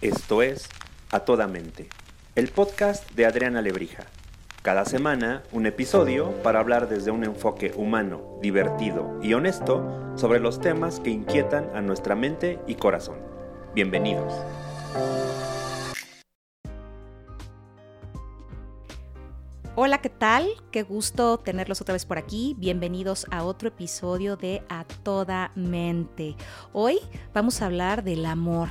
Esto es A Toda Mente, el podcast de Adriana Lebrija. Cada semana un episodio para hablar desde un enfoque humano, divertido y honesto sobre los temas que inquietan a nuestra mente y corazón. Bienvenidos. Hola, ¿qué tal? Qué gusto tenerlos otra vez por aquí. Bienvenidos a otro episodio de A Toda Mente. Hoy vamos a hablar del amor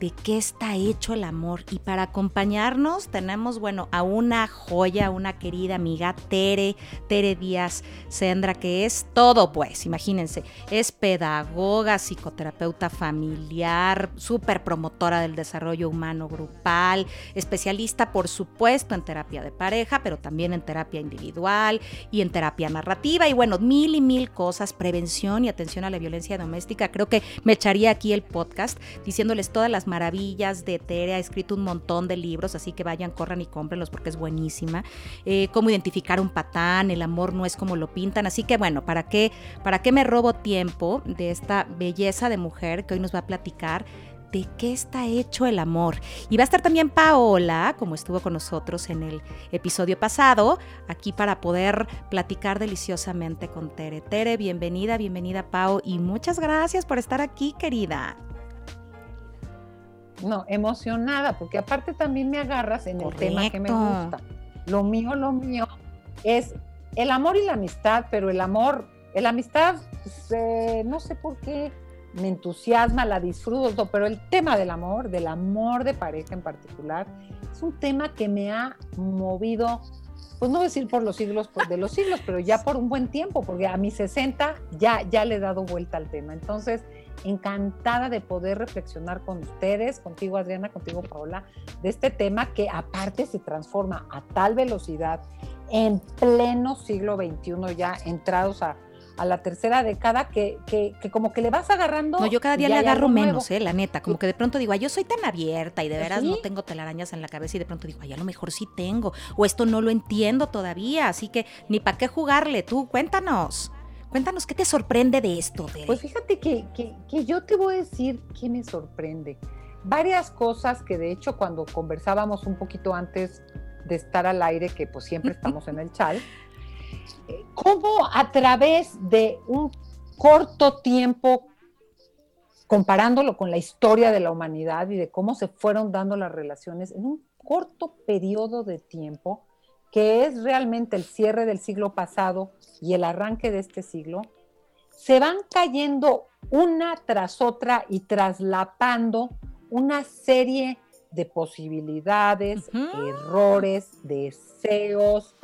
de qué está hecho el amor. Y para acompañarnos tenemos, bueno, a una joya, una querida amiga, Tere, Tere Díaz Sendra, que es todo, pues, imagínense, es pedagoga, psicoterapeuta familiar, súper promotora del desarrollo humano grupal, especialista, por supuesto, en terapia de pareja, pero también en terapia individual y en terapia narrativa, y bueno, mil y mil cosas, prevención y atención a la violencia doméstica. Creo que me echaría aquí el podcast diciéndoles todas las maravillas de Tere, ha escrito un montón de libros, así que vayan, corran y cómprenlos porque es buenísima. Eh, cómo identificar un patán, el amor no es como lo pintan, así que bueno, ¿para qué, ¿para qué me robo tiempo de esta belleza de mujer que hoy nos va a platicar? de qué está hecho el amor. Y va a estar también Paola, como estuvo con nosotros en el episodio pasado, aquí para poder platicar deliciosamente con Tere. Tere, bienvenida, bienvenida Pao, y muchas gracias por estar aquí, querida no, emocionada, porque aparte también me agarras en el tema que me gusta. Lo mío, lo mío es el amor y la amistad, pero el amor, la amistad, pues, eh, no sé por qué me entusiasma, la disfruto, pero el tema del amor, del amor de pareja en particular, es un tema que me ha movido, pues no decir por los siglos de los siglos, pero ya por un buen tiempo, porque a mis 60 ya, ya le he dado vuelta al tema. Entonces, encantada de poder reflexionar con ustedes, contigo Adriana, contigo Paola, de este tema que aparte se transforma a tal velocidad en pleno siglo XXI, ya entrados a, la tercera década, que, que, como que le vas agarrando. No, yo cada día le agarro menos, eh, la neta. Como que de pronto digo, ay, yo soy tan abierta y de veras no tengo telarañas en la cabeza y de pronto digo, ay, a lo mejor sí tengo. O esto no lo entiendo todavía, así que ni para qué jugarle. Tú, cuéntanos. Cuéntanos, ¿qué te sorprende de esto? Pues fíjate que, yo te voy a decir qué me sorprende. Varias cosas que de hecho cuando conversábamos un poquito antes de estar al aire, que pues siempre estamos en el chat, eh, cómo a través de un corto tiempo, comparándolo con la historia de la humanidad y de cómo se fueron dando las relaciones, en un corto periodo de tiempo, que es realmente el cierre del siglo pasado y el arranque de este siglo, se van cayendo una tras otra y traslapando una serie de posibilidades, errores, deseos,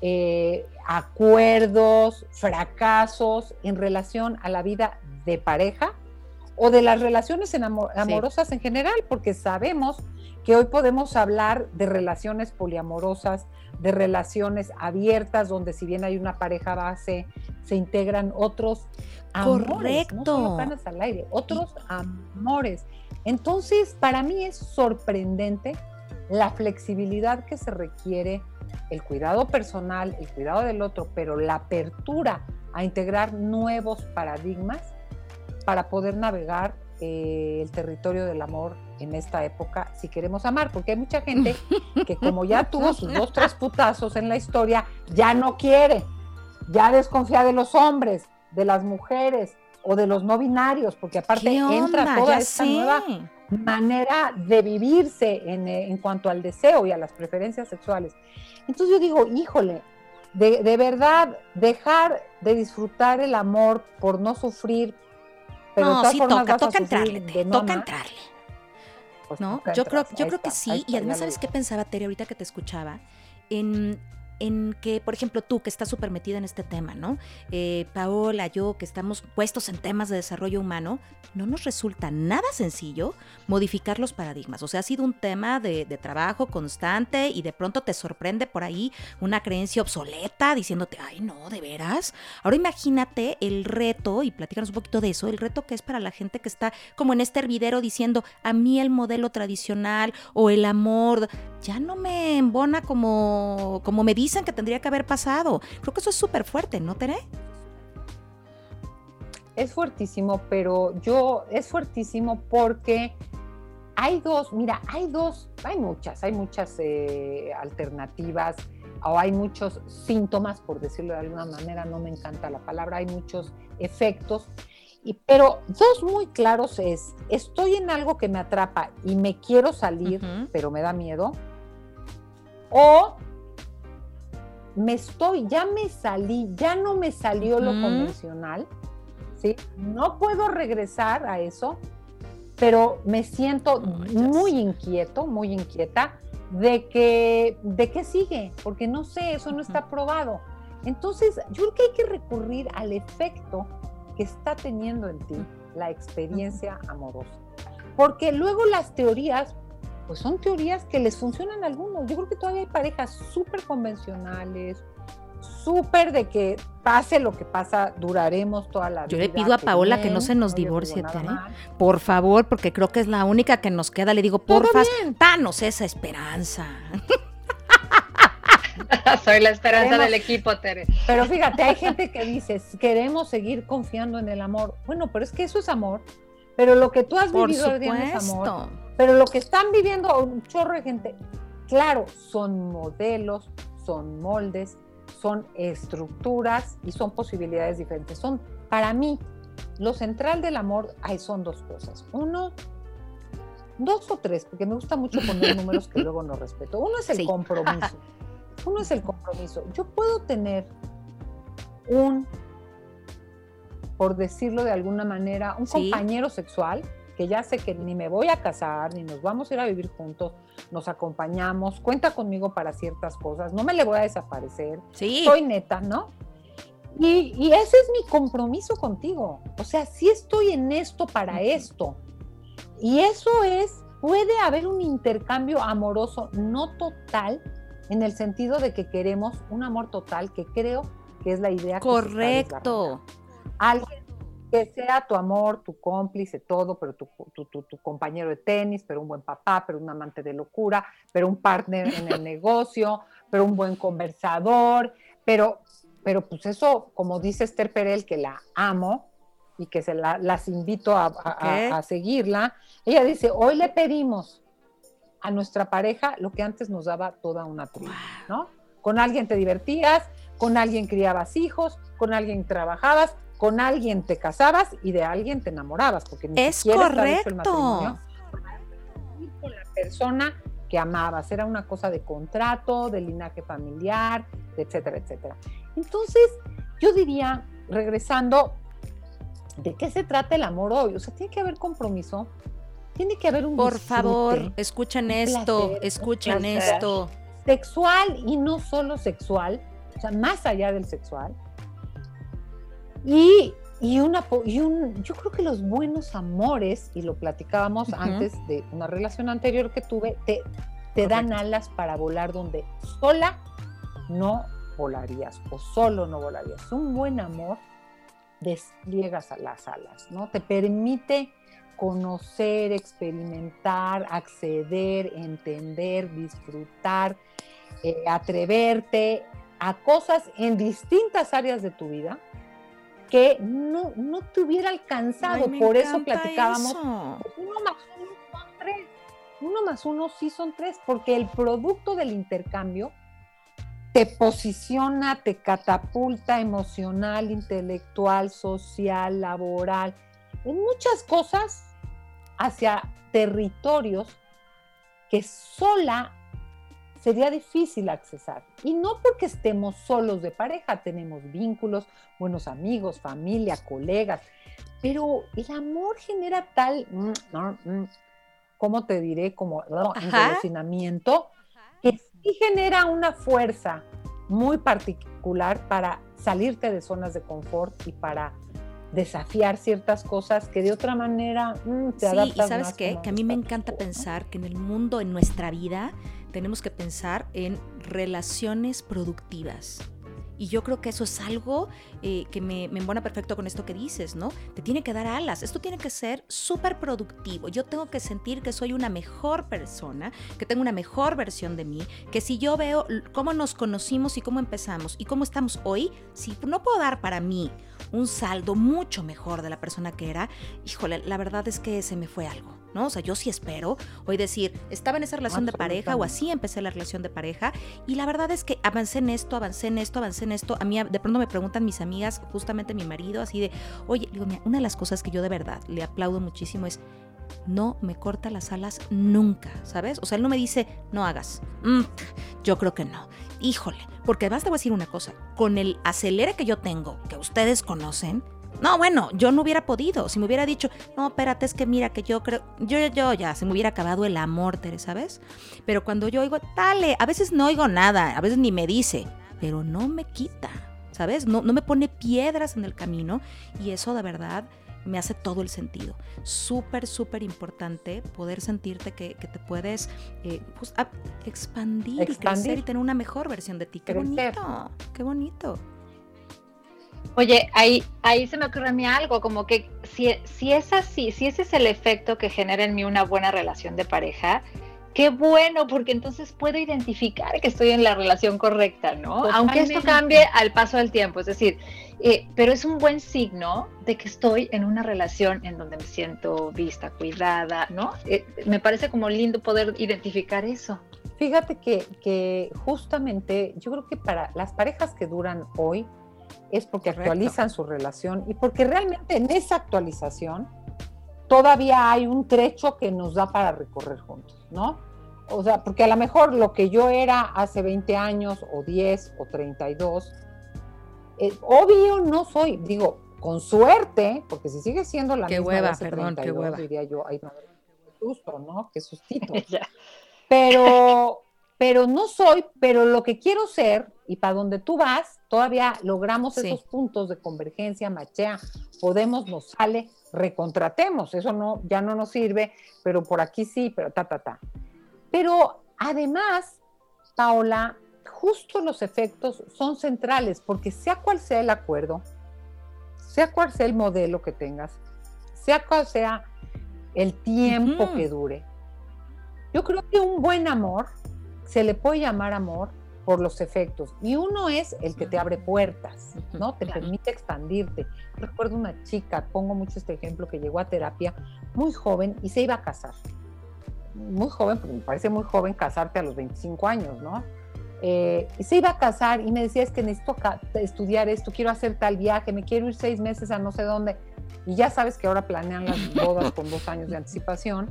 eh, acuerdos, fracasos en relación a la vida de pareja o de las relaciones amorosas en general, porque sabemos que hoy podemos hablar de relaciones poliamorosas, de relaciones abiertas, donde si bien hay una pareja base, se integran otros amores, Correcto. no al aire, otros amores. Entonces, para mí es sorprendente la flexibilidad que se requiere, el cuidado personal, el cuidado del otro, pero la apertura a integrar nuevos paradigmas para poder navegar eh, el territorio del amor en esta época si queremos amar, porque hay mucha gente que como ya tuvo sus dos, tres putazos en la historia, ya no quiere, ya desconfía de los hombres, de las mujeres o de los no binarios, porque aparte entra toda esta nueva manera de vivirse en, eh, en, cuanto al deseo y a las preferencias sexuales. Entonces yo digo, híjole, de, de verdad, dejar de disfrutar el amor por no sufrir, no, sí toca, toca entrarle, toca entrarle. Pues ¿No? yo creo, yo creo que sí. y además, ¿sabes qué pensaba, Tere, ahorita que te escuchaba? En, en que, por ejemplo, tú que estás súper metida en este tema, ¿no? Eh, Paola, yo que estamos puestos en temas de desarrollo humano, no nos resulta nada sencillo modificar los paradigmas. O sea, ha sido un tema de, de trabajo constante y de pronto te sorprende por ahí una creencia obsoleta diciéndote, ay, no, de veras. Ahora imagínate el reto, y platícanos un poquito de eso, el reto que es para la gente que está como en este hervidero diciendo, a mí el modelo tradicional o el amor ya no me embona como, como me dicen que tendría que haber pasado. Creo que eso es súper fuerte, ¿no, Tere? Es fuertísimo, pero yo, es fuertísimo porque hay dos, mira, hay dos, hay muchas, hay muchas eh, alternativas o hay muchos síntomas, por decirlo de alguna manera, no me encanta la palabra, hay muchos efectos. Y, pero dos muy claros es, estoy en algo que me atrapa y me quiero salir, pero me da miedo. O me estoy, ya me salí, ya no me salió lo convencional, ¿sí? No puedo regresar a eso, pero me siento muy inquieto, muy inquieta de que, de qué sigue, porque no sé, eso no está probado. Entonces, yo creo que hay que recurrir al efecto que está teniendo en ti la experiencia amorosa. Porque luego las teorías, pues son teorías que les funcionan a algunos. Yo creo que todavía hay parejas súper convencionales, súper de que pase lo que pasa, duraremos toda la vida. Yo le pido a Paola que no se nos divorcie, por favor, porque creo que es la única que nos queda. Le digo, porfa, danos esa esperanza. Soy la esperanza del equipo, Tere. Pero fíjate, hay gente que dice, queremos seguir confiando en el amor. Bueno, pero es que eso es amor. Pero lo que tú has vivido es amor. Pero lo que están viviendo un chorro de gente, claro, son modelos, son moldes, son estructuras y son posibilidades diferentes. Son, para mí, lo central del amor hay son dos cosas. Uno, dos o tres, porque me gusta mucho poner números que luego no respeto. Uno es el compromiso. Uno es el compromiso. Yo puedo tener un, por decirlo de alguna manera, un compañero sexual que ya sé que ni me voy a casar, ni nos vamos a ir a vivir juntos, nos acompañamos, cuenta conmigo para ciertas cosas, no me le voy a desaparecer, sí. soy neta, ¿no? Y, y, ese es mi compromiso contigo. O sea, sí estoy en esto para esto. Y eso es, puede haber un intercambio amoroso, no total, en el sentido de que queremos un amor total, que creo que es la idea. Correcto. Alguien que sea tu amor, tu cómplice, todo, pero tu, tu, compañero de tenis, pero un buen papá, pero un amante de locura, pero un partner en el negocio, pero un buen conversador, pero, pero pues eso, como dice Esther Perel, que la amo y que se la, las invito a, a, seguirla, ella dice, hoy le pedimos a nuestra pareja lo que antes nos daba toda una tribu, ¿no? Con alguien te divertías, con alguien criabas hijos, con alguien trabajabas, con alguien te casabas y de alguien te enamorabas, porque ni es correcto. el matrimonio con la persona que amabas, era una cosa de contrato, de linaje familiar, etcétera, etcétera. Entonces, yo diría, regresando, ¿de qué se trata el amor hoy? O sea, tiene que haber compromiso, tiene que haber un Por favor, escuchen esto, escuchen esto. Sexual y no solo sexual, o sea, más allá del sexual, y, y, una, y un, yo creo que los buenos amores, y lo platicábamos antes de una relación anterior que tuve, te, te dan alas para volar donde sola no volarías o solo no volarías. Un buen amor despliegas a las alas, ¿no? Te permite conocer, experimentar, acceder, entender, disfrutar, eh, atreverte a cosas en distintas áreas de tu vida que no, no te hubiera alcanzado. Por eso platicábamos. Uno más uno son tres. Uno más uno sí son tres, porque el producto del intercambio te posiciona, te catapulta emocional, intelectual, social, laboral, en muchas cosas hacia territorios que sola sería difícil accesar. Y no porque estemos solos de pareja, tenemos vínculos, buenos amigos, familia, colegas, pero el amor genera tal, mm, mm, ¿cómo te diré? Como relacionamiento, que sí genera una fuerza muy particular para salirte de zonas de confort y para desafiar ciertas cosas que de otra manera mm, te sí, y sabes qué, que a mí me encanta pensar que en el mundo, en nuestra vida, tenemos que pensar en relaciones productivas. Y yo creo que eso es algo eh, que me, me embona perfecto con esto que dices, ¿no? Te tiene que dar alas. Esto tiene que ser súper productivo. Yo tengo que sentir que soy una mejor persona, que tengo una mejor versión de mí, que si yo veo cómo nos conocimos y cómo empezamos y cómo estamos hoy, si no puedo dar para mí un saldo mucho mejor de la persona que era, híjole, la verdad es que se me fue algo. ¿No? O sea, yo sí espero hoy decir, estaba en esa relación de pareja o así empecé la relación de pareja y la verdad es que avancé en esto, avancé en esto, avancé en esto. A mí de pronto me preguntan mis amigas, justamente mi marido, así de, oye, digo, una de las cosas que yo de verdad le aplaudo muchísimo es, no me corta las alas nunca, ¿sabes? O sea, él no me dice, no hagas. Mm, yo creo que no. Híjole, porque además te voy a decir una cosa, con el acelere que yo tengo, que ustedes conocen, no, bueno, yo no hubiera podido. Si me hubiera dicho, no, espérate, es que mira que yo creo, yo, yo, ya, se me hubiera acabado el amor, Teresa, ¿sabes? Pero cuando yo oigo, dale, a veces no oigo nada, a veces ni me dice, pero no me quita, ¿sabes? No, no me pone piedras en el camino y eso de verdad me hace todo el sentido. Súper, súper importante poder sentirte que, te puedes eh, pues, expandir, expandir, y crecer y tener una mejor versión de ti. Qué bonito, qué bonito. Oye, ahí, ahí se me ocurre a mí algo, como que si, si es así, si ese es el efecto que genera en mí una buena relación de pareja, qué bueno, porque entonces puedo identificar que estoy en la relación correcta, ¿no? Aunque esto cambie al paso del tiempo, es decir, eh, pero es un buen signo de que estoy en una relación en donde me siento vista, cuidada, ¿no? Eh, me parece como lindo poder identificar eso. Fíjate que, que justamente yo creo que para las parejas que duran hoy, es porque actualizan su relación y porque realmente en esa actualización todavía hay un trecho que nos da para recorrer juntos, ¿no? O sea, porque a lo mejor lo que yo era hace 20 años o 10 o 32, eh, obvio no soy, digo, con suerte, porque si sigue siendo la qué misma hueva, perdón, qué hueva. diría yo, ay, madre, qué susto, ¿no? Qué sustito. pero, pero no soy, pero lo que quiero ser y para donde tú vas, todavía logramos esos puntos de convergencia, machea, podemos, nos sale, recontratemos, eso no, ya no nos sirve, pero por aquí sí, pero ta, ta, ta. Pero además, Paola, justo los efectos son centrales, porque sea cual sea el acuerdo, sea cual sea el modelo que tengas, sea cual sea el tiempo que dure, yo creo que un buen amor se le puede llamar amor por los efectos. Y uno es el que te abre puertas, ¿no? Te permite expandirte. Recuerdo una chica, pongo mucho este ejemplo, que llegó a terapia muy joven y se iba a casar. Muy joven, porque me parece muy joven casarte a los 25 años, ¿no? Eh, y se iba a casar y me decía, es que necesito estudiar esto, quiero hacer tal viaje, me quiero ir seis meses a no sé dónde. Y ya sabes que ahora planean las bodas con dos años de anticipación.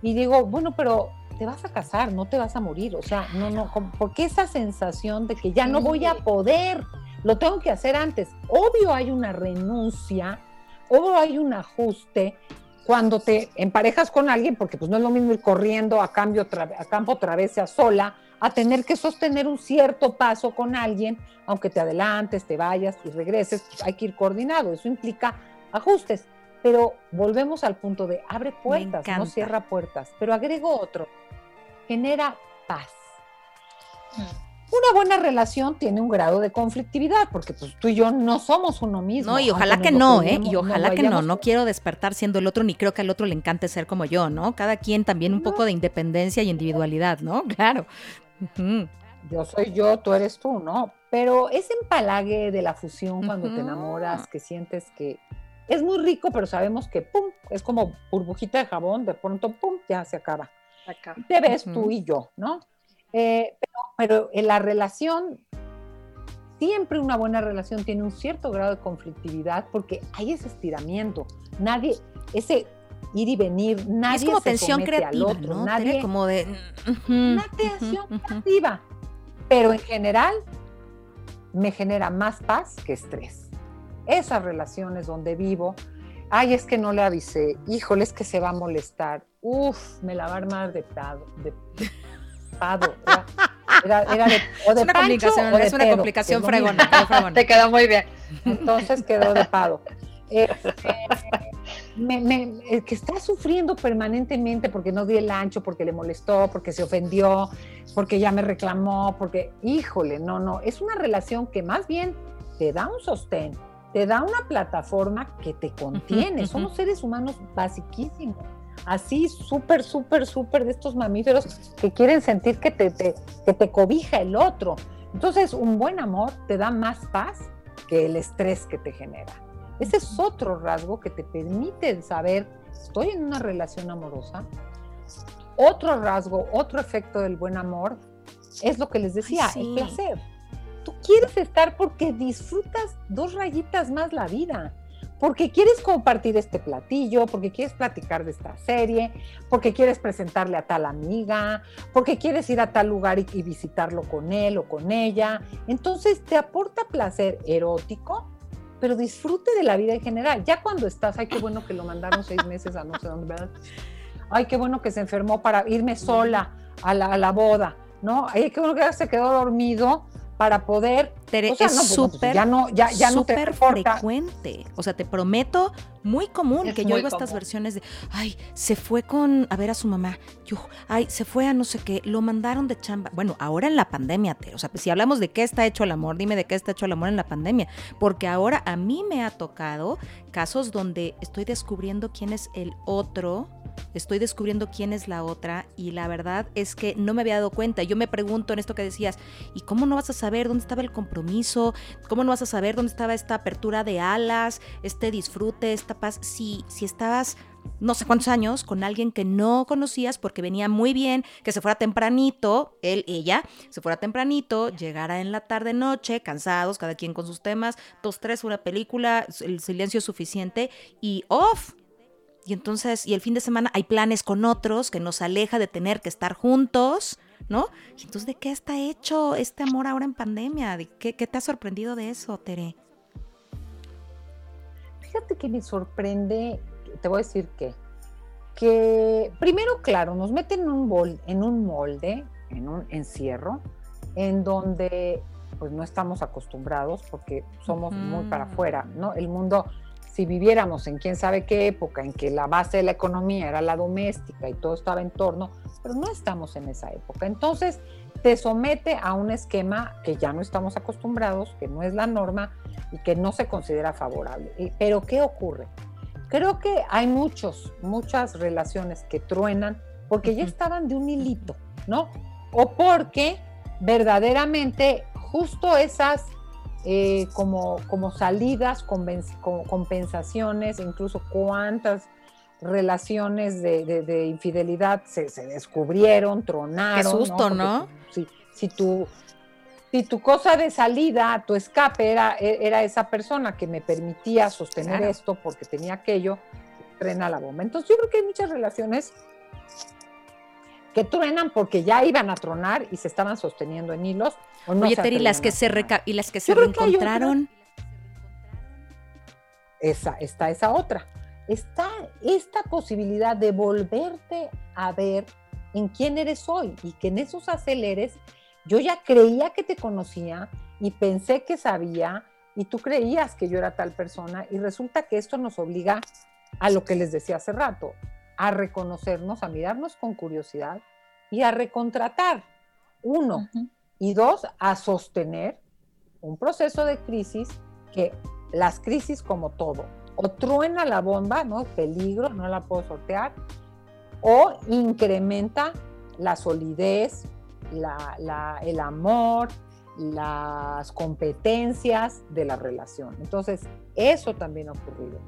Y digo, bueno, pero te vas a casar, no te vas a morir. O sea, no, no, porque esa sensación de que ya no voy a poder, lo tengo que hacer antes. Obvio hay una renuncia, obvio hay un ajuste cuando te emparejas con alguien, porque pues no es lo mismo ir corriendo a, cambio, a campo otra vez a sola, a tener que sostener un cierto paso con alguien, aunque te adelantes, te vayas y regreses, pues hay que ir coordinado. Eso implica ajustes. Pero volvemos al punto de abre puertas, no cierra puertas. Pero agrego otro genera paz. Mm. Una buena relación tiene un grado de conflictividad, porque pues tú y yo no somos uno mismo. No, y ojalá que no, ¿eh? Y ojalá que no, no quiero despertar siendo el otro, ni creo que al otro le encante ser como yo, ¿no? Cada quien también un poco de independencia y individualidad, ¿no? Claro. Yo soy yo, tú eres tú, ¿no? Pero ese empalague de la fusión cuando te enamoras, que sientes que es muy rico, pero sabemos que, pum, es como burbujita de jabón, de pronto, pum, ya se acaba. Te ves tú y yo, ¿no? Eh, pero, en la relación, siempre una buena relación tiene un cierto grado de conflictividad porque hay ese estiramiento. Nadie, ese ir y venir, nadie es como tensión creativa, ¿no? Nadie, como de una tensión creativa, pero en general me genera más paz que estrés. Esas relaciones donde vivo, ay, es que no le avisé, híjole, es que se va a molestar, uf, me la va a armar de pado, de pado. Era, era de, o de es una Pancho complicación, o de es una pedo, complicación fregona. fregona. Te quedó muy bien. Entonces quedó de pado. Este, me- me- el que está sufriendo permanentemente porque no di el ancho, porque le molestó, porque se ofendió, porque ya me reclamó, porque, híjole, no, no, es una relación que más bien te da un sostén, te da una plataforma que te contiene. ujú. Somos seres humanos basiquísimos. Así, súper, súper, súper de estos mamíferos que quieren sentir que te, te- que te cobija el otro. Entonces, un buen amor te da más paz que el estrés que te genera. Ese es otro rasgo que te permite saber, estoy en una relación amorosa. Otro rasgo, otro efecto del buen amor es lo que les decía, Ay, sí. el placer. Quieres estar porque disfrutas dos rayitas más la vida, porque quieres compartir este platillo, porque quieres platicar de esta serie, porque quieres presentarle a tal amiga, porque quieres ir a tal lugar y, visitarlo con él o con ella. Entonces te aporta placer erótico, pero disfrute de la vida en general. Ya cuando estás, ay, qué bueno que lo mandaron seis meses a no sé dónde, ¿verdad? Ay, qué bueno que se enfermó para irme sola a la, boda, ¿no? Ay, qué bueno que se quedó dormido para poder Tere, o sea, es no, pues, pues, súper, ya no, ya, ya no te frecuente. O sea, te prometo, muy común Es que yo oigo estas versiones de, ay, se fue con a ver a su mamá, yo, ay, se fue a no sé qué, lo mandaron de chamba. Bueno, ahora en la pandemia, Tere, o sea, si hablamos de qué está hecho el amor, dime de qué está hecho el amor en la pandemia, porque ahora a mí me ha tocado casos donde estoy descubriendo quién es el otro estoy descubriendo quién es la otra y la verdad es que no me había dado cuenta. Yo me pregunto en esto que decías, ¿y cómo no vas a saber dónde estaba el compromiso? ¿Cómo no vas a saber dónde estaba esta apertura de alas, este disfrute, esta paz? Si, si estabas no sé cuántos años con alguien que no conocías porque venía muy bien, que se fuera tempranito, él, ella, se fuera tempranito, llegara en la tarde noche, cansados, cada quien con sus temas, dos, tres, una película, el silencio suficiente y off. Y entonces, y el fin de semana hay planes con otros que nos aleja de tener que estar juntos, ¿no? Y entonces, ¿de qué está hecho este amor ahora en pandemia? ¿De qué, qué te ha sorprendido de eso, Tere? Fíjate que me sorprende, te voy a decir que, que primero, claro, nos meten en un, bol, en un molde, en un encierro, en donde pues no estamos acostumbrados porque somos muy para Ujú. afuera, ¿no? El mundo, si viviéramos en quién sabe qué época, en que la base de la economía era la doméstica y todo estaba en torno, pero no estamos en esa época. Entonces, te somete a un esquema que ya no estamos acostumbrados, que no es la norma y que no se considera favorable. Y- Pero, ¿qué ocurre? Creo que hay muchos, muchas relaciones que truenan porque ya estaban de un hilito, ¿no? O porque verdaderamente justo esas eh, como, como salidas, compensaciones, incluso cuántas relaciones de, de- de infidelidad se, se descubrieron, tronaron. Qué susto, Porque ¿no? Si, si tu, si tu cosa de salida, tu escape era, e- era esa persona que me permitía sostener Claro. esto porque tenía aquello, trena la bomba. Entonces yo creo que hay muchas relaciones que truenan porque ya iban a tronar y se estaban sosteniendo en hilos. O no Oye, y las que se reca- y las que se que reencontraron. esa, está esa otra. Está esta posibilidad de volverte a ver en quién eres hoy y que en esos aceleres yo ya creía que te conocía y pensé que sabía y tú creías que yo era tal persona y resulta que esto nos obliga a lo que les decía hace rato, a reconocernos, a mirarnos con curiosidad y a recontratar. Uno, y dos, a sostener un proceso de crisis que las crisis como todo, o truena la bomba, ¿no? Peligro, no la puedo sortear, o incrementa la solidez, la- la- el amor, las competencias de la relación. Entonces, eso también ha ocurrido.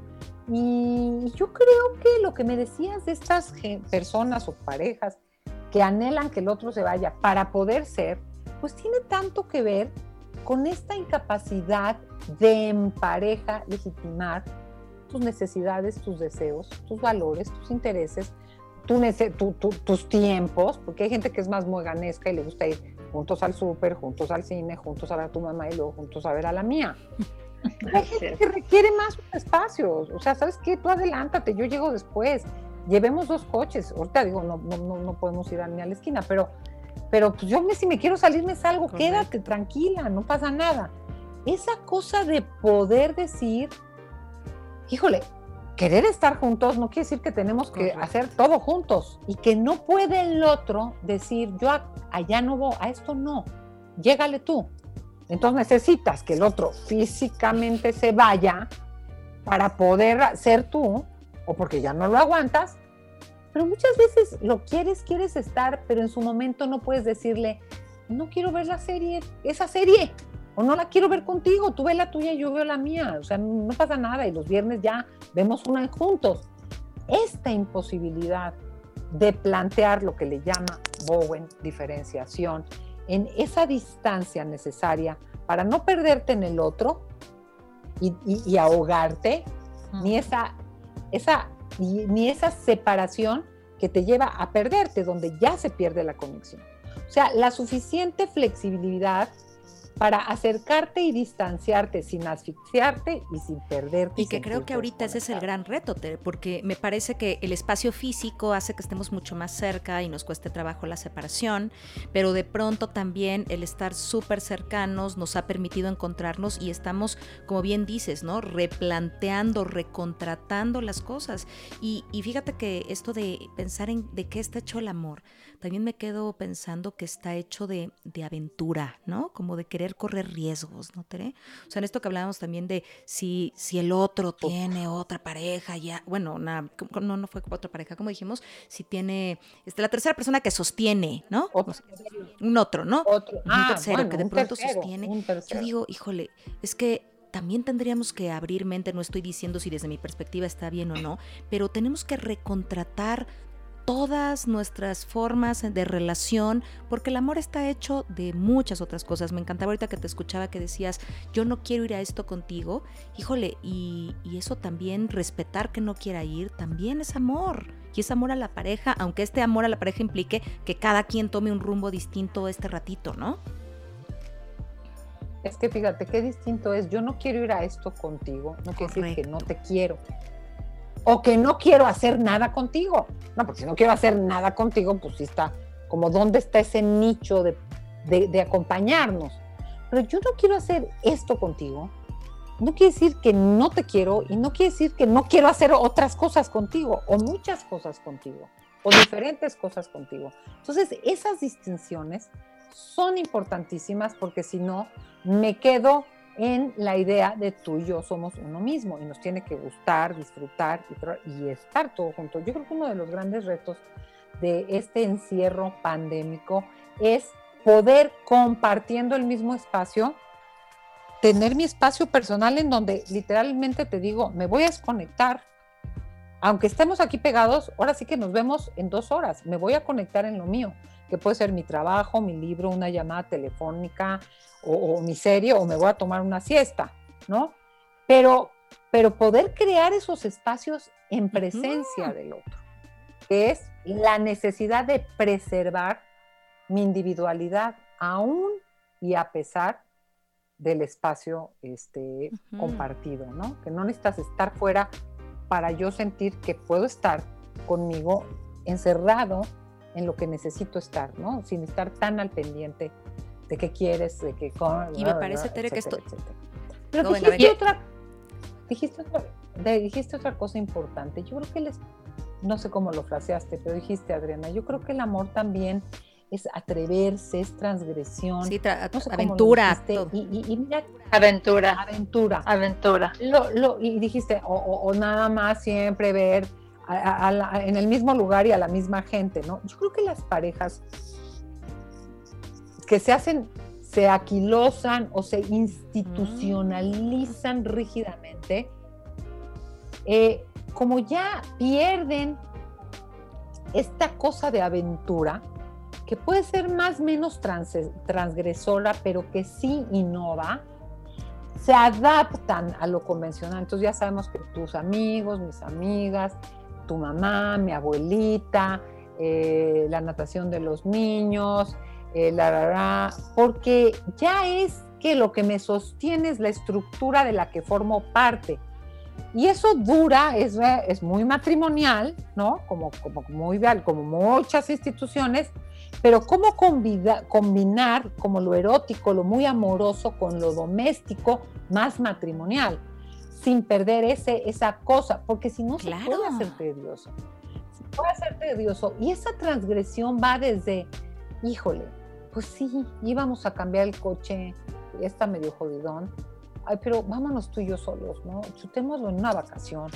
Y yo creo que lo que me decías de estas personas o parejas que anhelan que el otro se vaya para poder ser, pues tiene tanto que ver con esta incapacidad de en pareja legitimar tus necesidades, tus deseos, tus valores, tus intereses, tus tiempos, porque hay gente que es más mueganesca y le gusta ir juntos al súper, juntos al cine, juntos a ver a tu mamá y luego juntos a ver a la mía. Hay gente que requiere más espacios, o sea, ¿sabes qué? Tú adelántate, yo llego después, llevemos dos coches, ahorita digo, no, no, no, no podemos ir ni a la esquina, pero pero pues yo si me quiero salir me salgo, quédate tranquila, no pasa nada. Esa cosa de poder decir, híjole, querer estar juntos no quiere decir que tenemos que hacer todo juntos y que no puede el otro decir, yo allá no voy, a esto no, llégale tú. Entonces necesitas que el otro físicamente se vaya para poder ser tú, o porque ya no lo aguantas, pero muchas veces lo quieres, quieres estar, pero en su momento no puedes decirle, no quiero ver la serie, esa serie, o no la quiero ver contigo, tú ves la tuya y yo veo la mía, o sea, no pasa nada y los viernes ya vemos una juntos. Esta imposibilidad de plantear lo que le llama Bowen diferenciación en esa distancia necesaria para no perderte en el otro y, ahogarte, ni esa, esa ni esa separación que te lleva a perderte, donde ya se pierde la conexión. O sea, la suficiente flexibilidad para acercarte y distanciarte sin asfixiarte y sin perderte. Y que creo que ahorita ese es el gran reto, porque me parece que el espacio físico hace que estemos mucho más cerca y nos cueste trabajo la separación, pero de pronto también el estar súper cercanos nos ha permitido encontrarnos y estamos, como bien dices, ¿no? Replanteando, recontratando las cosas. Y, y fíjate que esto de pensar en de qué está hecho el amor, también me quedo pensando que está hecho de, de aventura, ¿no? Como de querer correr riesgos, ¿no, Tere? O sea, en esto que hablábamos también de si, si el otro tiene otra pareja, ya, bueno, no, no fue otra pareja, como dijimos, si tiene, este, la tercera persona que sostiene, ¿no? un otro, ¿no? Otro. Un ah, tercero que de pronto sostiene. Yo digo, híjole, es que también tendríamos que abrir mente, no estoy diciendo si desde mi perspectiva está bien o no, pero tenemos que recontratar todas nuestras formas de relación, porque el amor está hecho de muchas otras cosas. Me encantaba ahorita que te escuchaba que decías, yo no quiero ir a esto contigo. Híjole, y, eso también, respetar que no quiera ir, también es amor. Y es amor a la pareja, aunque este amor a la pareja implique que cada quien tome un rumbo distinto este ratito, ¿no? Es que fíjate qué distinto es, yo no quiero ir a esto contigo, no quiere decir que no te quiero o que no quiero hacer nada contigo. No, porque si no quiero hacer nada contigo, pues sí está como dónde está ese nicho de, de, acompañarnos. Pero yo no quiero hacer esto contigo. No quiere decir que no te quiero y no quiere decir que no quiero hacer otras cosas contigo o muchas cosas contigo o diferentes cosas contigo. Entonces, esas distinciones son importantísimas porque si no, me quedo en la idea de tú y yo somos uno mismo y nos tiene que gustar, disfrutar y, estar todos juntos. Yo creo que uno de los grandes retos de este encierro pandémico es poder compartiendo el mismo espacio, tener mi espacio personal en donde literalmente te digo, me voy a desconectar. Aunque estemos aquí pegados, ahora sí que nos vemos en dos horas, me voy a conectar en lo mío que puede ser mi trabajo, mi libro, una llamada telefónica o, mi serie o me voy a tomar una siesta, ¿no? Pero, pero poder crear esos espacios en presencia del otro, que es la necesidad de preservar mi individualidad aún y a pesar del espacio este, compartido, ¿no? Que no necesitas estar fuera para yo sentir que puedo estar conmigo encerrado en lo que necesito estar, ¿no? Sin estar tan al pendiente de qué quieres, de qué... Y me parece, Tere, que esto... Pero dijiste, otra, dijiste, otra, dijiste otra cosa importante. Yo creo que les... No sé cómo lo fraseaste, pero dijiste, Adriana, yo creo que el amor también es atreverse, es transgresión. Sí, aventura. Y, aventura. Aventura. Aventura. Lo, lo, y dijiste, o, o, nada más siempre ver en el mismo lugar y a la misma gente, ¿no? Yo creo que las parejas que se hacen, se aquilosan o se institucionalizan rígidamente, eh, como ya pierden esta cosa de aventura, que puede ser más o menos transgresora, pero que sí innova, se adaptan a lo convencional. Entonces ya sabemos que tus amigos, mis amigas, tu mamá, mi abuelita, eh, la natación de los niños, eh, la, porque ya es que lo que me sostiene es la estructura de la que formo parte. Y eso dura, es, es muy matrimonial, ¿no? Como, como, muy, como muchas instituciones, pero cómo combinar como lo erótico, lo muy amoroso con lo doméstico más matrimonial, sin perder ese, esa cosa, porque si no se puede hacer tedioso. Se puede hacer tedioso. Y esa transgresión va desde, híjole, pues sí, íbamos a cambiar el coche, está medio jodidón, ay, pero vámonos tú y yo solos, ¿no? Chutémoslo en una vacación,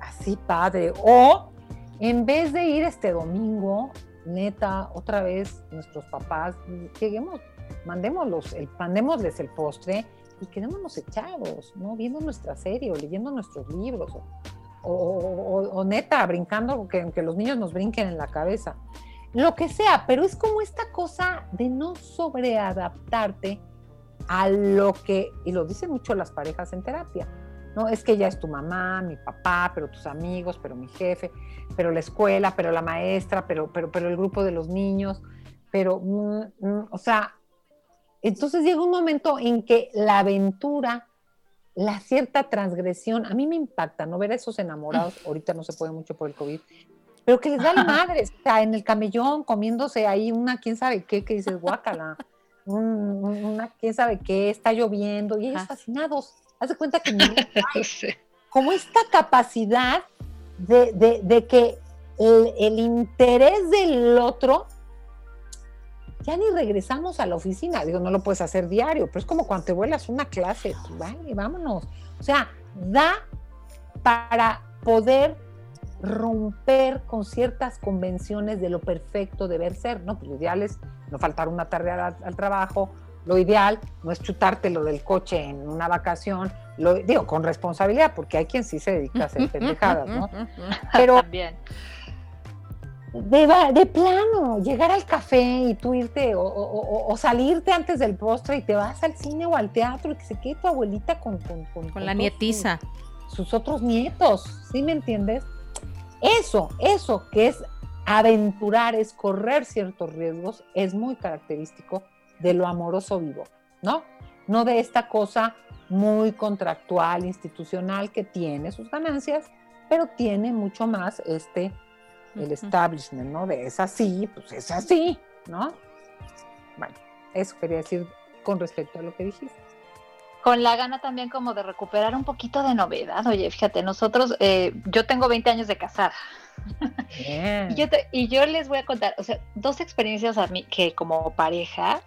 así padre. O en vez de ir este domingo, neta, otra vez nuestros papás, lleguemos, mandémoslos, el, mandémosles el postre y quedémonos echados, ¿no? Viendo nuestra serie o leyendo nuestros libros. O, neta, brincando, que, que los niños nos brinquen en la cabeza. Lo que sea, pero es como esta cosa de no sobreadaptarte a lo que, y lo dicen mucho las parejas en terapia, ¿no? Es que ya es tu mamá, mi papá, pero tus amigos, pero mi jefe, pero la escuela, pero la maestra, pero, pero, pero el grupo de los niños, pero, mm, mm, o sea, entonces llega un momento en que la aventura, la cierta transgresión, a mí me impacta, ¿no? Ver a esos enamorados, ahorita no se puede mucho por el COVID, pero que les da la madre, o sea, en el camellón comiéndose ahí una, quién sabe qué, que dices, guácala una quién sabe qué, está lloviendo, y ellos fascinados. Haz de cuenta que no como esta capacidad de, que el, interés del otro, ya ni regresamos a la oficina. Digo, no lo puedes hacer diario, pero es como cuando te vuelas una clase, pues, vale, vámonos. O sea, da para poder romper con ciertas convenciones de lo perfecto deber ser, ¿no? Pues lo ideal es no faltar una tarde al, trabajo, lo ideal no es chutarte lo del coche en una vacación, lo digo con responsabilidad, porque hay quien sí se dedica a hacer pendejadas, ¿no? Pero También. De, de, plano, llegar al café y tú irte o, salirte antes del postre y te vas al cine o al teatro y que se quede tu abuelita con, con, con, la nietiza. sus otros nietos, ¿sí me entiendes? Eso, eso que es aventurar, es correr ciertos riesgos, es muy característico de lo amoroso vivo, ¿no? No de esta cosa muy contractual, institucional, que tiene sus ganancias, pero tiene mucho más este, el establishment, ¿no? De es así, pues es así, ¿no? Bueno, eso quería decir con respecto a lo que dijiste con la gana también como de recuperar un poquito de novedad. Oye, fíjate, nosotros, eh, yo tengo 20 años de casada. y, yo y, yo les voy a contar, o sea, dos experiencias a mí que como pareja,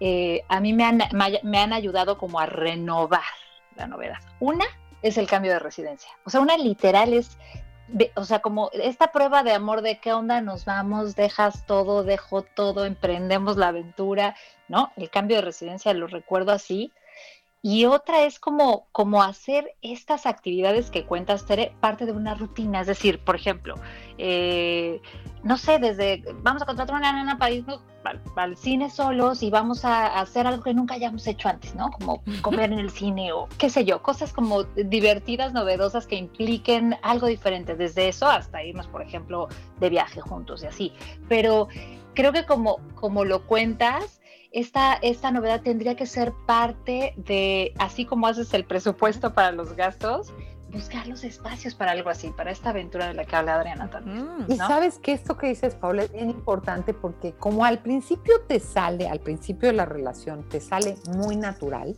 eh, a mí me han, me han ayudado como a renovar la novedad. Una es el cambio de residencia. O sea, una literal es, o sea, como esta prueba de amor de qué onda nos vamos, dejas todo, dejo todo, emprendemos la aventura, ¿no? El cambio de residencia lo recuerdo así y otra es como, como hacer estas actividades que cuentas, Tere, parte de una rutina. Es decir, por ejemplo, eh, no sé, desde vamos a contratar una nana para irnos al, cine solos y vamos a, hacer algo que nunca hayamos hecho antes, ¿no? Como comer en el cine o qué sé yo, cosas como divertidas, novedosas que impliquen algo diferente. Desde eso hasta irnos, por ejemplo, de viaje juntos y así. Pero creo que como, como lo cuentas, esta, esta novedad tendría que ser parte de, así como haces el presupuesto para los gastos, buscar los espacios para algo así, para esta aventura de la que habla Adriana también. Mm, y sabes que esto que dices, Paula, es bien importante porque como al principio te sale, al principio de la relación, te sale muy natural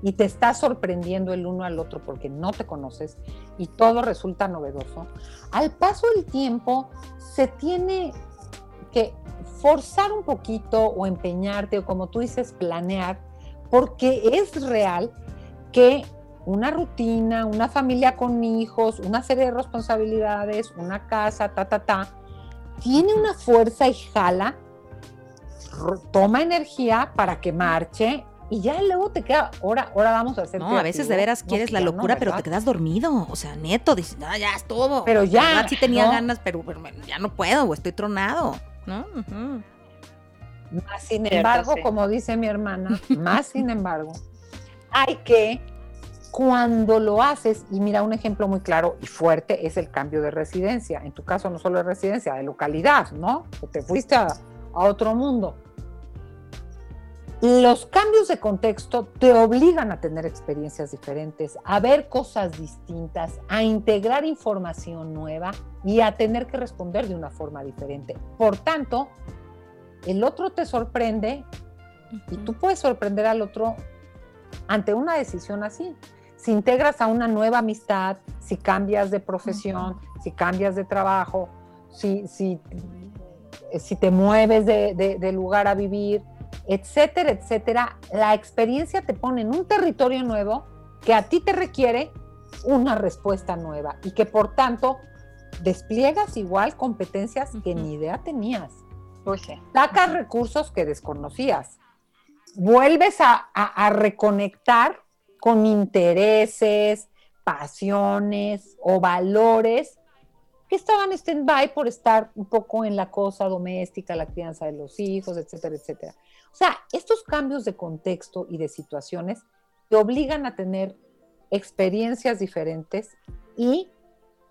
y te está sorprendiendo el uno al otro porque no te conoces y todo resulta novedoso, al paso del tiempo se tiene que forzar un poquito o empeñarte o como tú dices, planear, porque es real que una rutina, una familia con hijos, una serie de responsabilidades, una casa, ta, ta, ta, tiene una fuerza y jala, toma energía para que marche y ya luego te queda, ahora, ahora vamos a hacer. No, a veces de veras quieres la locura, pero te quedas dormido. O sea, neto, dices, ah, ya estuvo. Pero ya. sí tenía ganas, pero, ya no puedo, o estoy tronado. ¿No? Más sin embargo, como dice mi hermana, más sin embargo, hay que, cuando lo haces, y mira un ejemplo muy claro y fuerte, es el cambio de residencia. En tu caso, no solo de residencia, de localidad, ¿no? te fuiste a, a otro mundo. Los cambios de contexto te obligan a tener experiencias diferentes, a ver cosas distintas, a integrar información nueva y a tener que responder de una forma diferente. Por tanto, el otro te sorprende y tú puedes sorprender al otro ante una decisión así. Si integras a una nueva amistad, si cambias de profesión, si cambias de trabajo, si, si, si te mueves de, de lugar a vivir, etcétera, etcétera, la experiencia te pone en un territorio nuevo que a ti te requiere una respuesta nueva y que por tanto despliegas igual competencias que ni idea tenías. Pues Sacas recursos que desconocías. Vuelves a, reconectar con intereses, pasiones o valores que estaban stand-by por estar un poco en la cosa doméstica, la crianza de los hijos, etcétera, etcétera. O sea, estos cambios de contexto y de situaciones te obligan a tener experiencias diferentes y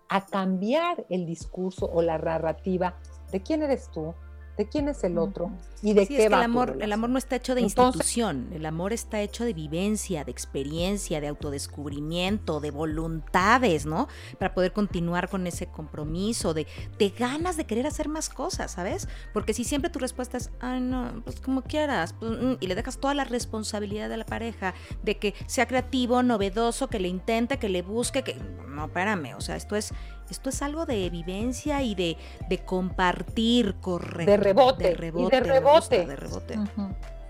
a cambiar el discurso o la narrativa de quién eres tú, de quién es el otro y de qué es va el amor, el amor no está hecho de institución, el amor está hecho de vivencia, de experiencia, de autodescubrimiento, de voluntades, ¿no? Para poder continuar con ese compromiso, de, de ganas de querer hacer más cosas, ¿sabes? Porque si siempre tu respuesta es, ay, no, pues como quieras, pues, mm", y le dejas toda la responsabilidad de la pareja, de que sea creativo, novedoso, que le intente, que le busque, que, no, espérame, o sea, esto es esto es algo de vivencia y de, compartir, correcto. De rebote. De rebote. de rebote. de rebote.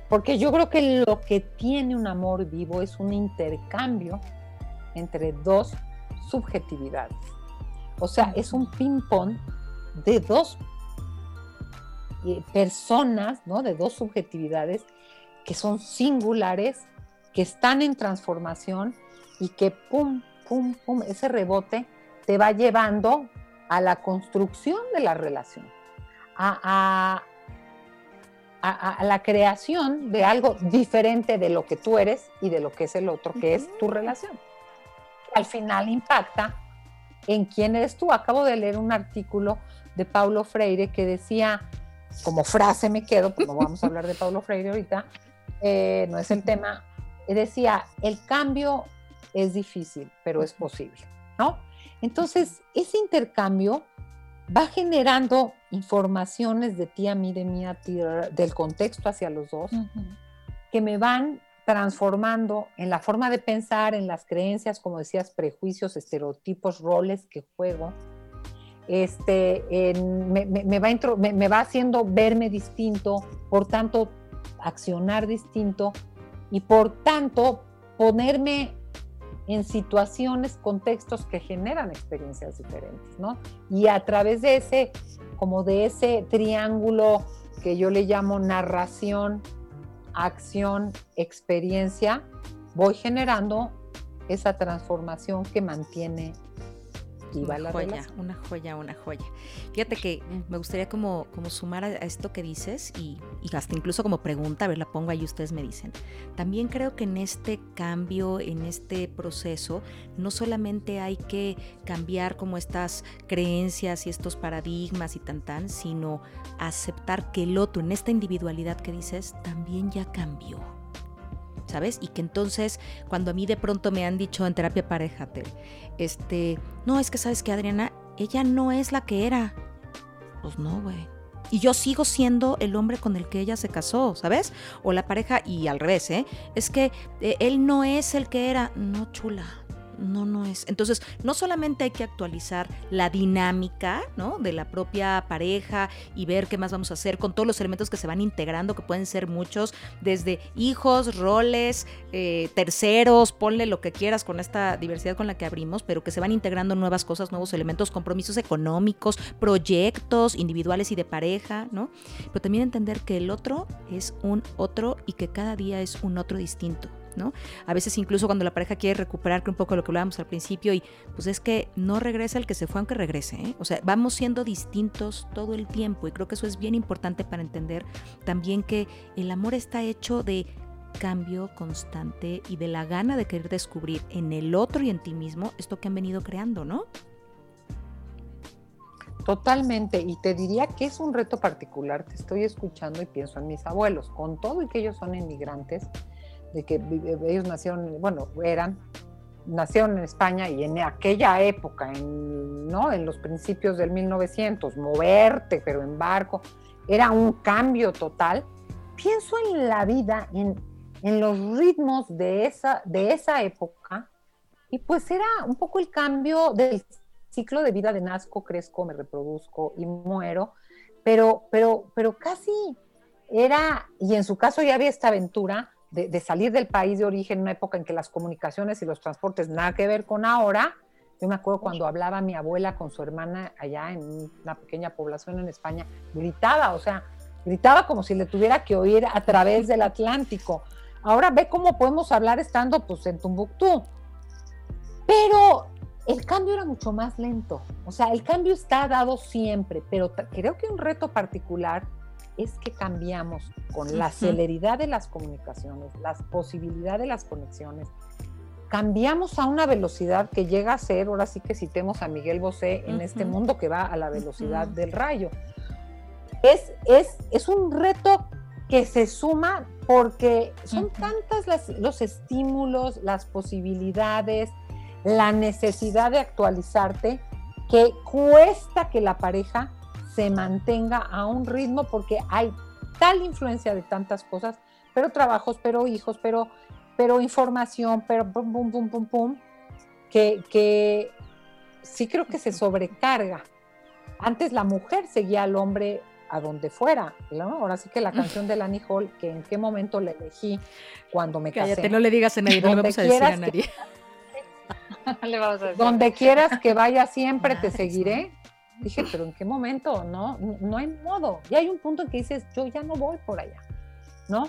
Porque yo creo que lo que tiene un amor vivo es un intercambio entre dos subjetividades. O sea, es un ping-pong de dos eh, personas, ¿no? De dos subjetividades que son singulares, que están en transformación y que pum, pum, pum, ese rebote te va llevando a la construcción de la relación, a, la creación de algo diferente de lo que tú eres y de lo que es el otro, que es tu relación. Al final impacta en quién eres tú. Acabo de leer un artículo de Paulo Freire que decía, como frase me quedo, pues no vamos a hablar de Paulo Freire ahorita, eh, no es el tema, decía, el cambio es difícil, pero es posible, ¿no? Entonces, ese intercambio va generando informaciones de ti a mí, de mí a ti, del contexto hacia los dos, que me van transformando en la forma de pensar, en las creencias, como decías, prejuicios, estereotipos, roles que juego. Este, me, va me va haciendo verme distinto, por tanto, accionar distinto y por tanto ponerme en situaciones, contextos que generan experiencias diferentes, ¿no? Y a través de ese, como de ese triángulo que yo le llamo narración, acción, experiencia, voy generando esa transformación que mantiene una joya, una joya, una joya. Fíjate que me gustaría como, como sumar a, esto que dices y, hasta incluso como pregunta, a ver, la pongo ahí, ustedes me dicen. También creo que en este cambio, en este proceso, no solamente hay que cambiar como estas creencias y estos paradigmas y tan tan, sino aceptar que el otro en esta individualidad que dices también ya cambió ¿sabes? Y que entonces cuando a mí de pronto me han dicho en terapia pareja, este, no, es que sabes que Adriana, ella no es la que era. Pues no, güey. Y yo sigo siendo el hombre con el que ella se casó, ¿sabes? O la pareja, y al revés, ¿eh? Es que eh, él no es el que era. No, chula no, no es. Entonces, no solamente hay que actualizar la dinámica, ¿no? De la propia pareja y ver qué más vamos a hacer con todos los elementos que se van integrando, que pueden ser muchos, desde hijos, roles, eh, terceros, ponle lo que quieras con esta diversidad con la que abrimos, pero que se van integrando nuevas cosas, nuevos elementos, compromisos económicos, proyectos individuales y de pareja, ¿no? Pero también entender que el otro es un otro y que cada día es un otro distinto. A veces incluso cuando la pareja quiere recuperar un poco lo que hablábamos al principio y pues es que no regresa el que se fue aunque regrese, ¿eh? O sea, vamos siendo distintos todo el tiempo y creo que eso es bien importante para entender también que el amor está hecho de cambio constante y de la gana de querer descubrir en el otro y en ti mismo esto que han venido creando, ¿no? Totalmente, y te diría que es un reto particular. Te estoy escuchando y pienso en mis abuelos, con todo y que ellos son inmigrantes, de que ellos nacieron, bueno, eran, nacieron en España y en aquella época, en, ¿no? en los principios del 1900, moverte, pero en barco, era un cambio total. Pienso en la vida, en, en los ritmos de esa, de esa época, y pues era un poco el cambio del ciclo de vida de nazco, crezco, me reproduzco y muero, pero, pero, pero casi era, y en su caso ya había esta aventura de, salir del país de origen en una época en que las comunicaciones y los transportes nada que ver con ahora. Yo me acuerdo cuando hablaba mi abuela con su hermana allá en una pequeña población en España, gritaba, o sea, gritaba como si le tuviera que oír a través del Atlántico. Ahora ve cómo podemos hablar estando pues en Tumbuctú. Pero el cambio era mucho más lento. O sea, el cambio está dado siempre, pero creo que un reto particular es que cambiamos con la celeridad de las comunicaciones, las posibilidades de las conexiones. Cambiamos a una velocidad que llega a ser, ahora sí que citemos a Miguel Bosé, en este mundo que va a la velocidad del rayo. Es, es, es un reto que se suma porque son tantas los estímulos, las posibilidades, la necesidad de actualizarte que cuesta que la pareja se mantenga a un ritmo porque hay tal influencia de tantas cosas, pero trabajos, pero hijos, pero, pero información, pero pum, pum, pum, pum, pum, que, que sí creo que se sobrecarga. Antes la mujer seguía al hombre a donde fuera, ¿no? Ahora sí que la canción de Lani Hall, que en qué momento la elegí cuando me casé. Cállate, no le digas a nadie, no le vamos a decir a nadie. Donde quieras que vaya, siempre te seguiré. Dije, pero ¿en qué momento? No, no hay modo. Y hay un punto en que dices, yo ya no voy por allá, ¿no?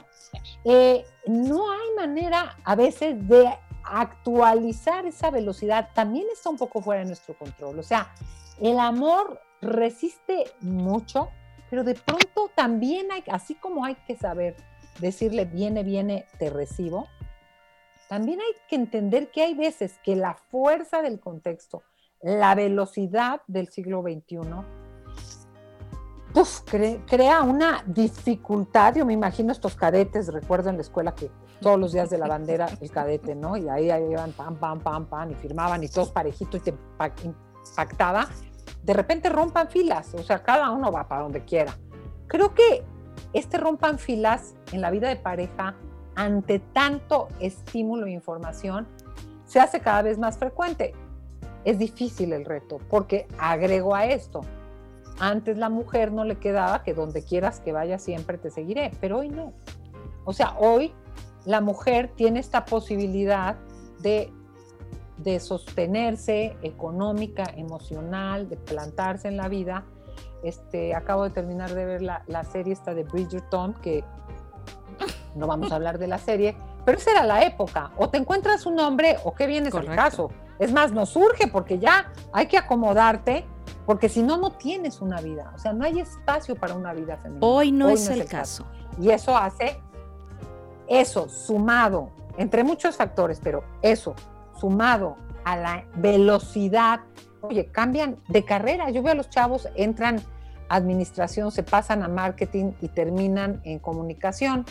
Eh, no hay manera a veces de actualizar esa velocidad. También está un poco fuera de nuestro control. O sea, el amor resiste mucho, pero de pronto también hay, así como hay que saber decirle, viene, viene, te recibo, también hay que entender que hay veces que la fuerza del contexto, la velocidad del siglo XXI, crea una dificultad. Yo me imagino estos cadetes, recuerdo en la escuela que todos los días de la bandera el cadete, ¿no? Y ahí, iban pam, pam, pam, pam, y firmaban y todos parejitos y te impactaba. De repente rompan filas, o sea, cada uno va para donde quiera. Creo que este rompan filas en la vida de pareja ante tanto estímulo e información, se hace cada vez más frecuente. Es difícil el reto, porque agrego a esto, antes la mujer no le quedaba que donde quieras que vaya siempre te seguiré, pero hoy no. O sea, hoy la mujer tiene esta posibilidad de, de sostenerse económica, emocional, de plantarse en la vida. Este, acabo de terminar de ver la, la serie esta de Bridgerton, que no vamos a hablar de la serie, pero esa era la época. O te encuentras un hombre o qué bien es el caso. Es más, no surge porque ya hay que acomodarte, porque si no, no tienes una vida. O sea, no hay espacio para una vida femenina. Hoy no, es, el, caso. Y eso hace, eso sumado, entre muchos factores, pero eso sumado a la velocidad, oye, cambian de carrera. Yo veo a los chavos, entran a administración, se pasan a marketing y terminan en comunicación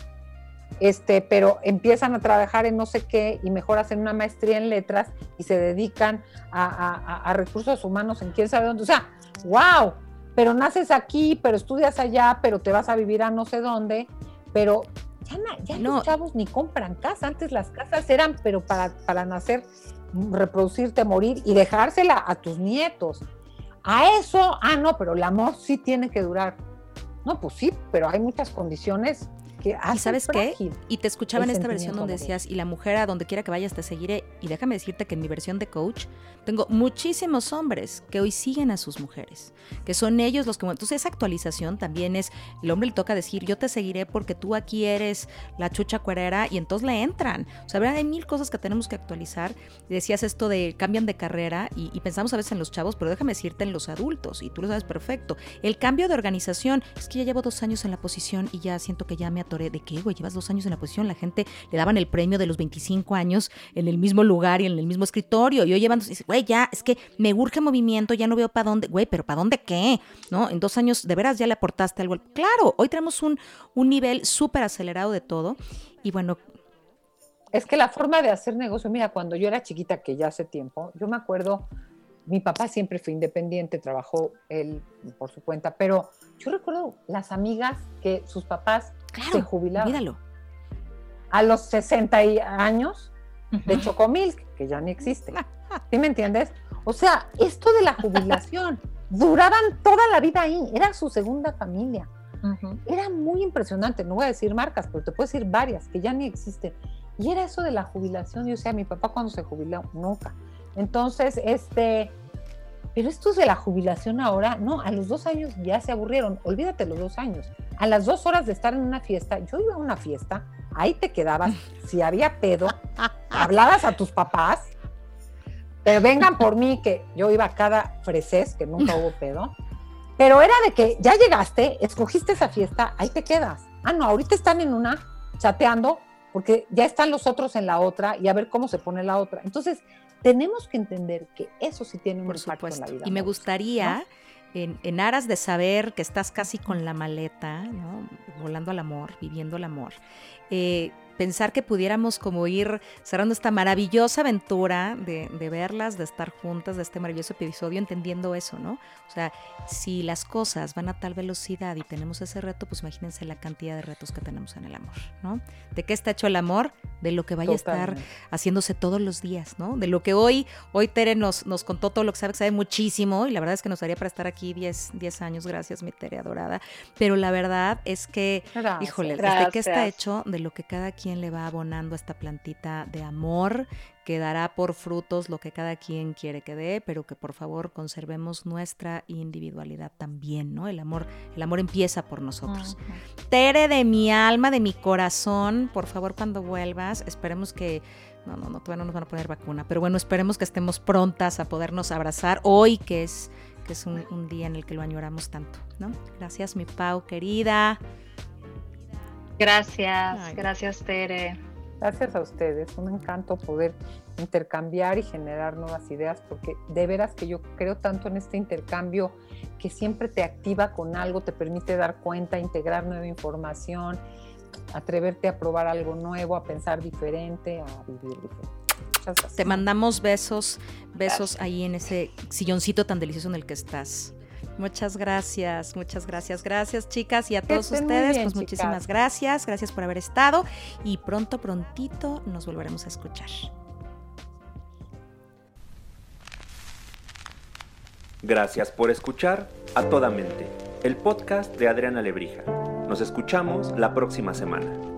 este, pero empiezan a trabajar en no sé qué y mejor hacen una maestría en letras y se dedican a, recursos humanos en quién sabe dónde. O sea, wow, pero naces aquí, pero estudias allá, pero te vas a vivir a no sé dónde, pero ya, ya no. los chavos ni compran casa. Antes las casas eran, pero para, para nacer, reproducirte, morir y dejársela a tus nietos. A eso, ah, no, pero el amor sí tiene que durar. No, pues sí, pero hay muchas condiciones ¿Y sabes qué? Y te escuchaba en esta versión donde decías, y la mujer a donde quiera que vayas te seguiré. Y déjame decirte que en mi versión de coach tengo muchísimos hombres que hoy siguen a sus mujeres, que son ellos los que... Entonces esa actualización también es, el hombre le toca decir, yo te seguiré porque tú aquí eres la chucha cuerera y entonces le entran. O sea, hay mil cosas que tenemos que actualizar. decías esto de cambian de carrera y, y pensamos a veces en los chavos, pero déjame decirte en los adultos, y tú lo sabes perfecto. El cambio de organización, es que ya llevo dos años en la posición y ya siento que ya me ¿De qué, güey? Llevas dos años en la posición. La gente le daban el premio de los 25 años en el mismo lugar y en el mismo escritorio. Y hoy llevan, güey, ya, es que me urge movimiento, ya no veo para dónde. Güey, pero ¿para dónde qué? ¿No? En dos años, ¿de veras ya le aportaste algo? Claro, hoy tenemos un, un nivel súper acelerado de todo. Y bueno, es que la forma de hacer negocio, mira, cuando yo era chiquita, que ya hace tiempo, yo me acuerdo, mi papá siempre fue independiente, trabajó él por su cuenta, pero yo recuerdo las amigas que sus papás se jubilaron. Míralo. A los 60 años de Chocomilk, que ya ni existe. ¿Sí me entiendes? O sea, esto de la jubilación, duraban toda la vida ahí, era su segunda familia. Era muy impresionante, no voy a decir marcas, pero te puedo decir varias que ya ni existen. Y era eso de la jubilación, yo sea, mi papá cuando se jubiló, nunca. Entonces, este, pero esto de la jubilación ahora, no, a los dos años ya se aburrieron, olvídate los dos años. A las dos horas de estar en una fiesta, yo iba a una fiesta, ahí te quedabas, si había pedo, hablabas a tus papás, pero vengan por mí, que yo iba a cada fresés, que nunca hubo pedo, pero era de que ya llegaste, escogiste esa fiesta, ahí te quedas. Ah, no, ahorita están en una, chateando, porque ya están los otros en la otra y a ver cómo se pone la otra. Entonces, tenemos que entender que eso sí tiene un Por impacto en la vida. Y me gustaría, en, aras de saber que estás casi con la maleta, volando al amor, viviendo el amor, eh, pensar que pudiéramos como ir cerrando esta maravillosa aventura de, verlas, de estar juntas, de este maravilloso episodio, entendiendo eso, ¿no? O sea, si las cosas van a tal velocidad y tenemos ese reto, pues imagínense la cantidad de retos que tenemos en el amor, ¿no? ¿De qué está hecho el amor? De lo que vaya a estar haciéndose todos los días, ¿no? De lo que hoy, hoy Tere nos, nos contó todo lo que sabe, que sabe muchísimo, y la verdad es que nos daría para estar aquí 10, 10 años, gracias mi Tere adorada, pero la verdad es que, híjole, ¿de qué está hecho? De lo que cada quien le va abonando esta plantita de amor, que dará por frutos lo que cada quien quiere que dé, pero que por favor conservemos nuestra individualidad también, ¿no? El amor, el amor empieza por nosotros. Tere de mi alma, de mi corazón, por favor cuando vuelvas, esperemos que no, no, no, todavía no nos van a poner vacuna, pero bueno, esperemos que estemos prontas a podernos abrazar hoy, que es, que es un, un día en el que lo añoramos tanto, ¿no? Gracias, mi Pau, querida. Gracias, gracias Tere. Gracias a ustedes, un encanto poder intercambiar y generar nuevas ideas, porque de veras que yo creo tanto en este intercambio que siempre te activa con algo, te permite dar cuenta, integrar nueva información, atreverte a probar algo nuevo, a pensar diferente, a vivir diferente. Muchas gracias. Te mandamos besos, besos ahí en ese silloncito tan delicioso en el que estás. Muchas gracias, muchas gracias. Gracias, chicas, y a todos ustedes, pues muchísimas gracias. Gracias por haber estado y pronto, prontito nos volveremos a escuchar. Gracias por escuchar a toda mente, el podcast de Adriana Lebrija. Nos escuchamos la próxima semana.